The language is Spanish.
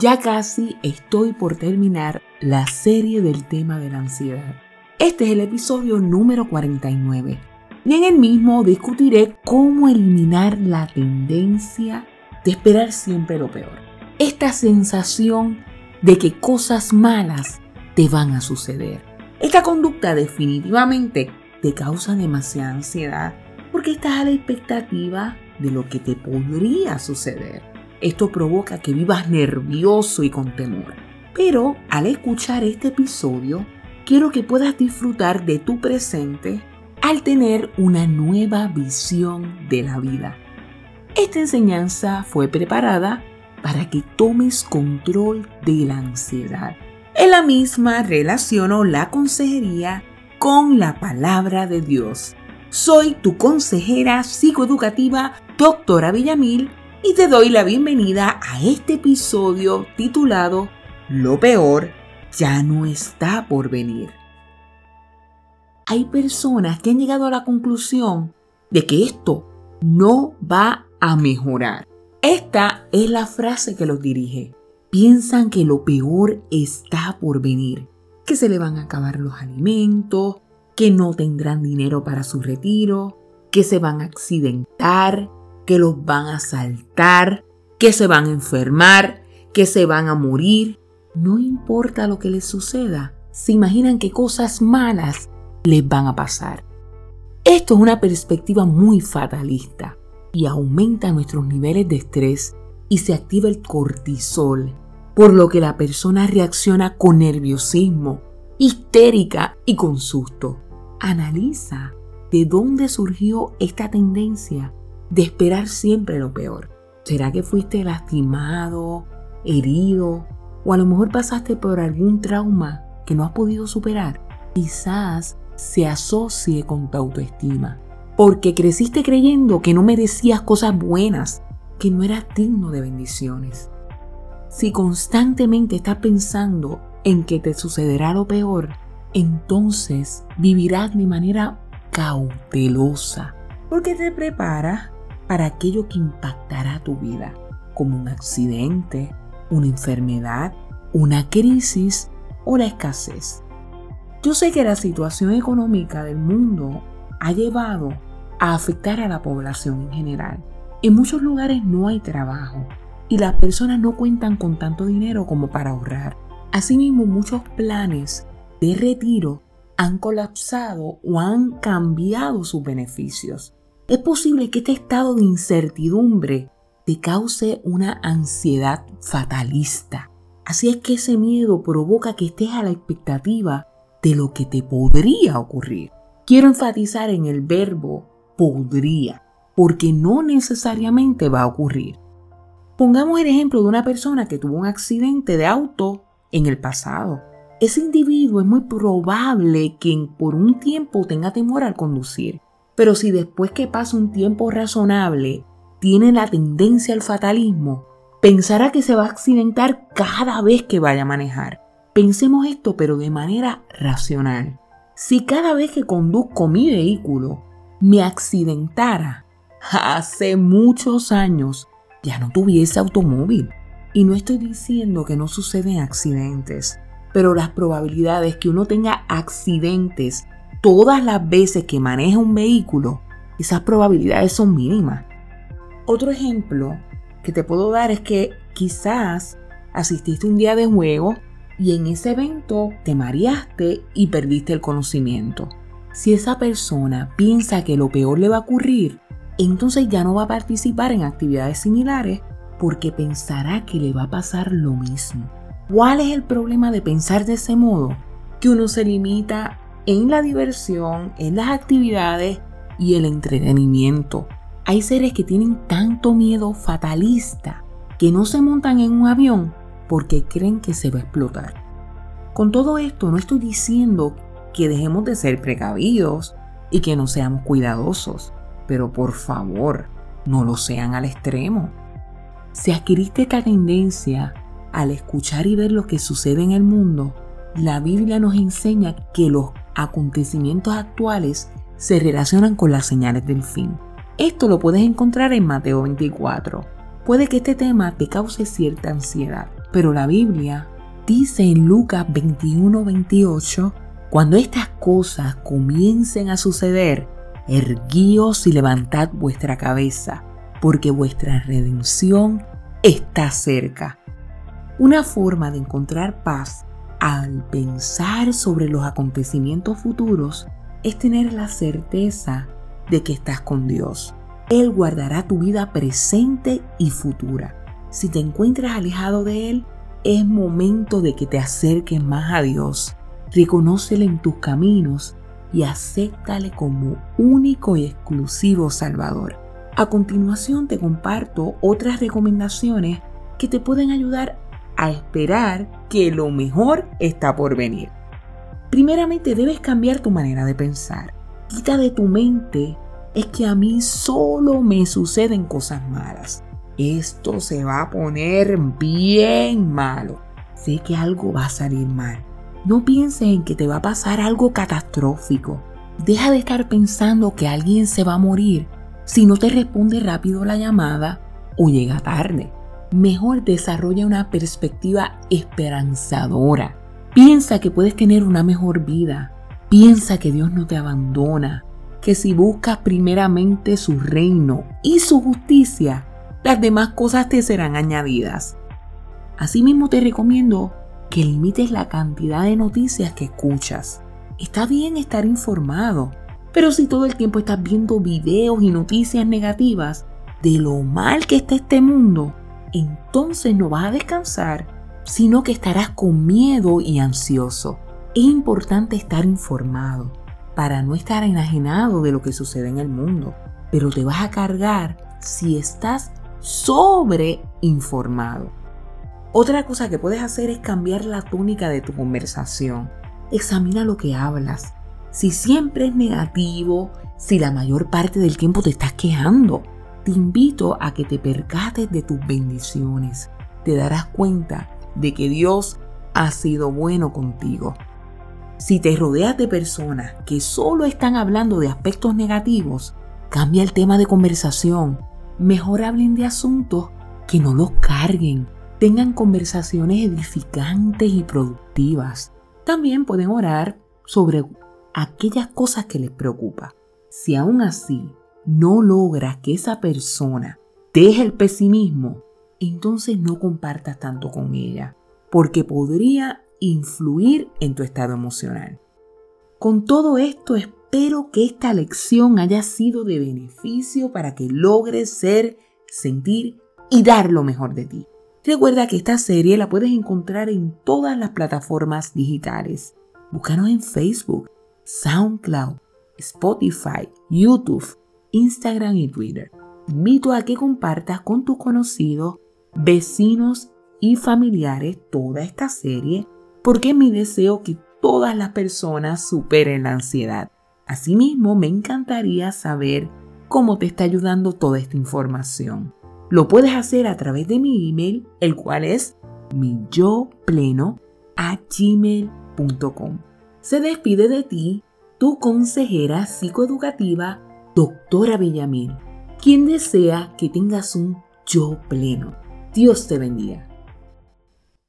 Ya casi estoy por terminar la serie del tema de la ansiedad. Este es el episodio número 49 y en el mismo discutiré cómo eliminar la tendencia de esperar siempre lo peor. Esta sensación de que cosas malas te van a suceder. Esta conducta definitivamente te causa demasiada ansiedad porque estás a la expectativa de lo que te podría suceder. Esto provoca que vivas nervioso y con temor. Pero al escuchar este episodio, quiero que puedas disfrutar de tu presente al tener una nueva visión de la vida. Esta enseñanza fue preparada para que tomes control de la ansiedad. En la misma relaciono la consejería con la palabra de Dios. Soy tu consejera psicoeducativa, doctora Villamil, y te doy la bienvenida a este episodio titulado Lo peor ya no está por venir. Hay personas que han llegado a la conclusión de que esto no va a mejorar. Esta es la frase que los dirige. Piensan que lo peor está por venir, que se le van a acabar los alimentos, que no tendrán dinero para su retiro, que se van a accidentar, que los van a asaltar, que se van a enfermar, que se van a morir. No importa lo que les suceda, se imaginan que cosas malas les van a pasar. Esto es una perspectiva muy fatalista y aumenta nuestros niveles de estrés y se activa el cortisol, por lo que la persona reacciona con nerviosismo, histérica y con susto. Analiza de dónde surgió esta tendencia de esperar siempre lo peor. ¿Será que fuiste lastimado, herido o a lo mejor pasaste por algún trauma que no has podido superar? Quizás se asocie con tu autoestima, porque creciste creyendo que no merecías cosas buenas, que no eras digno de bendiciones. Si constantemente estás pensando en que te sucederá lo peor, entonces vivirás de manera cautelosa, porque te preparas para aquello que impactará tu vida, como un accidente, una enfermedad, una crisis o la escasez. Yo sé que la situación económica del mundo ha llevado a afectar a la población en general. En muchos lugares no hay trabajo y las personas no cuentan con tanto dinero como para ahorrar. Asimismo, muchos planes de retiro han colapsado o han cambiado sus beneficios. Es posible que este estado de incertidumbre te cause una ansiedad fatalista. Así es que ese miedo provoca que estés a la expectativa de lo que te podría ocurrir. Quiero enfatizar en el verbo podría, porque no necesariamente va a ocurrir. Pongamos el ejemplo de una persona que tuvo un accidente de auto en el pasado ese individuo es muy probable que por un tiempo tenga temor al conducir, pero si después que pasa un tiempo razonable tiene la tendencia al fatalismo, pensará que se va a accidentar cada vez que vaya a manejar. Pensemos esto pero de manera racional. Si cada vez que conduzco mi vehículo me accidentara, hace muchos años ya no tuviese automóvil. Y no estoy diciendo que no suceden accidentes pero las probabilidades que uno tenga accidentes todas las veces que maneja un vehículo, esas probabilidades son mínimas. Otro ejemplo que te puedo dar es que quizás asististe un día de juego y en ese evento te mareaste y perdiste el conocimiento. Si esa persona piensa que lo peor le va a ocurrir, entonces ya no va a participar en actividades similares porque pensará que le va a pasar lo mismo. ¿Cuál es el problema de pensar de ese modo? Que uno se limita en la diversión, en las actividades y el entretenimiento. Hay seres que tienen tanto miedo fatalista que no se montan en un avión porque creen que se va a explotar. Con todo esto no estoy diciendo que dejemos de ser precavidos y que no seamos cuidadosos, pero por favor, no lo sean al extremo. Si adquiriste esta tendencia al escuchar y ver lo que sucede en el mundo, la Biblia nos enseña que los acontecimientos actuales se relacionan con las señales del fin. Esto lo puedes encontrar en Mateo 24. Puede que este tema te cause cierta ansiedad, Pero la Biblia dice en Lucas 21-28, cuando estas cosas comiencen a suceder, erguíos y levantad vuestra cabeza, porque vuestra redención está cerca. Una forma de encontrar paz al pensar sobre los acontecimientos futuros es tener la certeza de que estás con Dios. Él guardará tu vida presente y futura. Si te encuentras alejado de Él, es momento de que te acerques más a Dios. Reconócele en tus caminos y acéptale como único y exclusivo Salvador. A continuación te comparto otras recomendaciones que te pueden ayudar a esperar que lo mejor está por venir. Primeramente debes cambiar tu manera de pensar. Quita de tu mente es que a mí solo me suceden cosas malas. Esto se va a poner bien malo. Sé que algo va a salir mal. No pienses en que te va a pasar algo catastrófico. Deja de estar pensando que alguien se va a morir si no te responde rápido la llamada o llega tarde. Mejor desarrolla una perspectiva esperanzadora. Piensa que puedes tener una mejor vida. Piensa que Dios no te abandona. Que si buscas primeramente su reino y su justicia, las demás cosas te serán añadidas. Asimismo te recomiendo que limites la cantidad de noticias que escuchas. Está bien estar informado, pero si todo el tiempo estás viendo videos y noticias negativas de lo mal que está este mundo, entonces no vas a descansar, sino que estarás con miedo y ansioso. Es importante estar informado para no estar enajenado de lo que sucede en el mundo, pero te vas a cargar si estás sobreinformado. Otra cosa que puedes hacer es cambiar la túnica de tu conversación. Examina lo que hablas. Si siempre es negativo, si la mayor parte del tiempo te estás quejando, te invito a que te percates de tus bendiciones. Te darás cuenta de que Dios ha sido bueno contigo. Si te rodeas de personas que solo están hablando de aspectos negativos, cambia el tema de conversación. Mejor hablen de asuntos que no los carguen tengan conversaciones edificantes y productivas. También pueden orar sobre aquellas cosas que les preocupan. Si aún así no logras que esa persona deje el pesimismo, entonces no compartas tanto con ella, porque podría influir en tu estado emocional. Con todo esto, espero que esta lección haya sido de beneficio para que logres ser, sentir y dar lo mejor de ti. Recuerda que esta serie la puedes encontrar en todas las plataformas digitales. Búscanos en Facebook, SoundCloud, Spotify, YouTube, Instagram y Twitter. invito a que compartas con tus conocidos, vecinos y familiares toda esta serie porque es mi deseo que todas las personas superen la ansiedad. Asimismo, me encantaría saber cómo te está ayudando toda esta información. Lo puedes hacer a través de mi email, el cual es mi gmail.com. Se despide de ti tu consejera psicoeducativa, doctora Villamil, quien desea que tengas un yo pleno. Dios te bendiga.